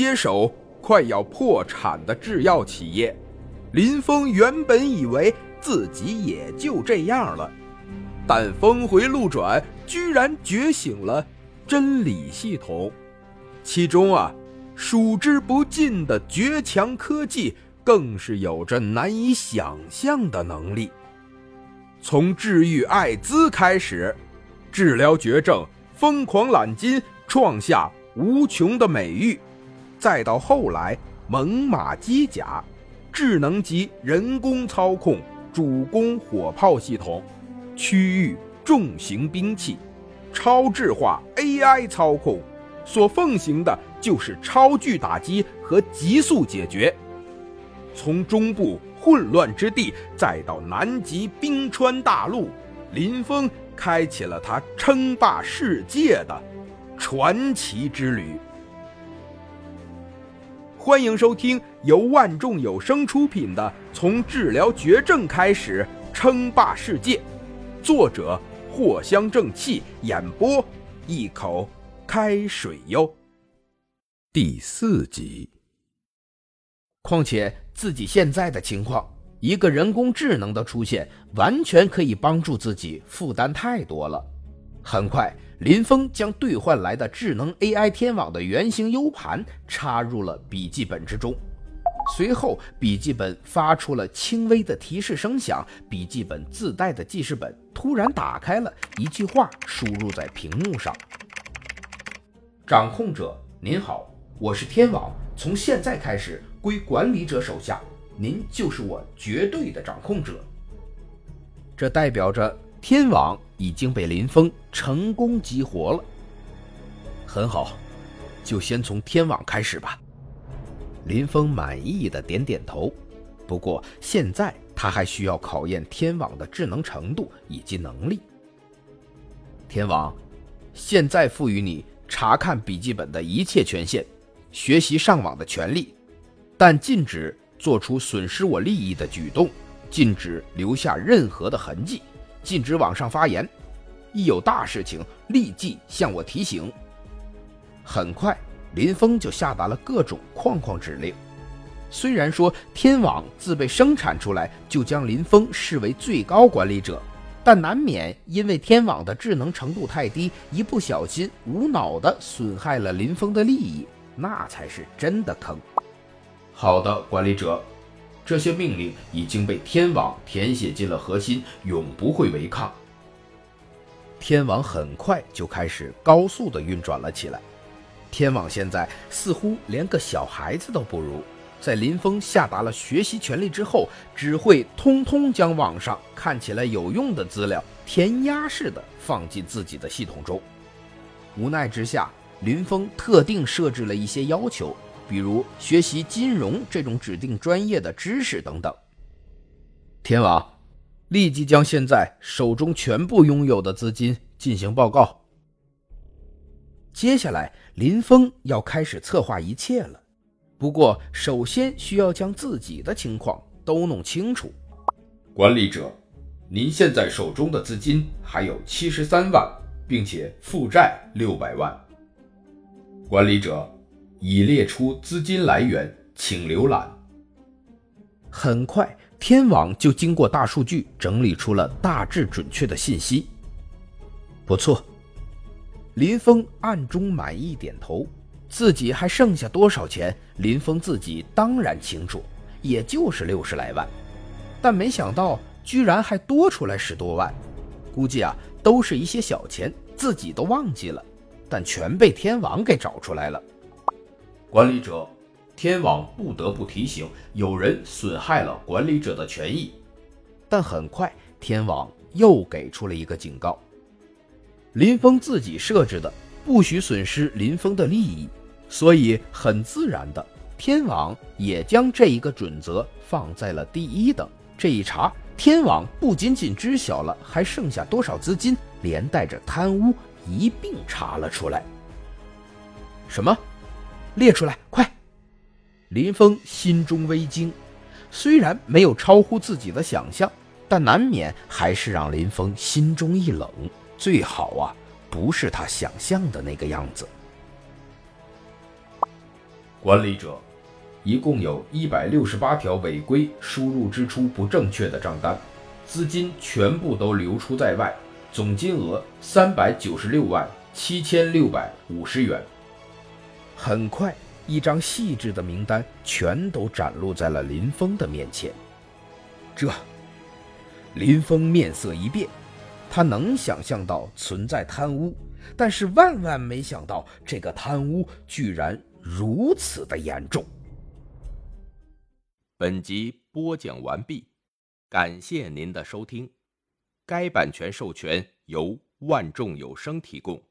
接手快要破产的制药企业。林峰原本以为自己也就这样了，但峰回路转，居然觉醒了真理系统。其中啊，数之不尽的绝强科技，更是有着难以想象的能力。从治愈艾滋开始，治疗绝症、疯狂揽金，创下无穷的美誉，再到后来猛犸机甲。智能级人工操控主攻火炮系统、区域重型兵器、超智化 AI 操控，所奉行的就是超距打击和急速解决。从中部混乱之地，再到南极冰川大陆，林峰开启了他称霸世界的传奇之旅。欢迎收听由万众有声出品的《从治疗绝症开始称霸世界》，作者藿香正气，演播一口开水哟。第四集。况且自己现在的情况，一个人工智能的出现，完全可以帮助自己，负担太多了。很快。林峰将兑换来的智能 AI 天网的原型 U 盘插入了笔记本之中，随后笔记本发出了轻微的提示声响，笔记本自带的记事本突然打开了，一句话输入在屏幕上：“掌控者，您好，我是天网，从现在开始归管理者手下，您就是我绝对的掌控者。”这代表着。天网已经被林峰成功激活了，很好，就先从天网开始吧。林峰满意的点点头。不过现在他还需要考验天网的智能程度以及能力。天网，现在赋予你查看笔记本的一切权限，学习上网的权利，但禁止做出损失我利益的举动，禁止留下任何的痕迹。禁止网上发言，一有大事情立即向我提醒。很快，林峰就下达了各种框框指令。虽然说天网自被生产出来就将林峰视为最高管理者，但难免因为天网的智能程度太低，一不小心无脑的损害了林峰的利益，那才是真的坑。好的，管理者。这些命令已经被天网填写进了核心，永不会违抗。天网很快就开始高速的运转了起来。天网现在似乎连个小孩子都不如，在林峰下达了学习权利之后，只会通通将网上看起来有用的资料填鸭式的放进自己的系统中。无奈之下，林峰特定设置了一些要求。比如学习金融这种指定专业的知识等等。天王立即将现在手中全部拥有的资金进行报告。接下来，林峰要开始策划一切了。不过，首先需要将自己的情况都弄清楚。管理者，您现在手中的资金还有七十三万，并且负债六百万。管理者。已列出资金来源，请浏览。很快，天网就经过大数据整理出了大致准确的信息。不错，林峰暗中满意点头。自己还剩下多少钱？林峰自己当然清楚，也就是六十来万。但没想到，居然还多出来十多万。估计啊，都是一些小钱，自己都忘记了，但全被天网给找出来了。管理者，天网不得不提醒，有人损害了管理者的权益。但很快，天网又给出了一个警告：林峰自己设置的，不许损失林峰的利益。所以，很自然的，天网也将这一个准则放在了第一等。这一查，天网不仅仅知晓了还剩下多少资金，连带着贪污一并查了出来。什么？列出来，快！林峰心中微惊，虽然没有超乎自己的想象，但难免还是让林峰心中一冷。最好啊，不是他想象的那个样子。管理者，一共有一百六十八条违规输入支出不正确的账单，资金全部都流出在外，总金额三百九十六万七千六百五十元。很快，一张细致的名单全都展露在了林峰的面前。这，林峰面色一变，他能想象到存在贪污，但是万万没想到这个贪污居然如此的严重。本集播讲完毕，感谢您的收听。该版权授权由万众有声提供。